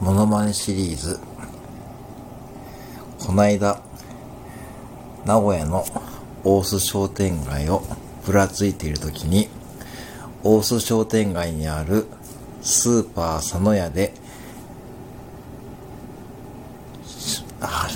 モノマネシリーズ。こないだ、名古屋の大須商店街をぶらついているときに、大須商店街にあるスーパー佐野屋で、あ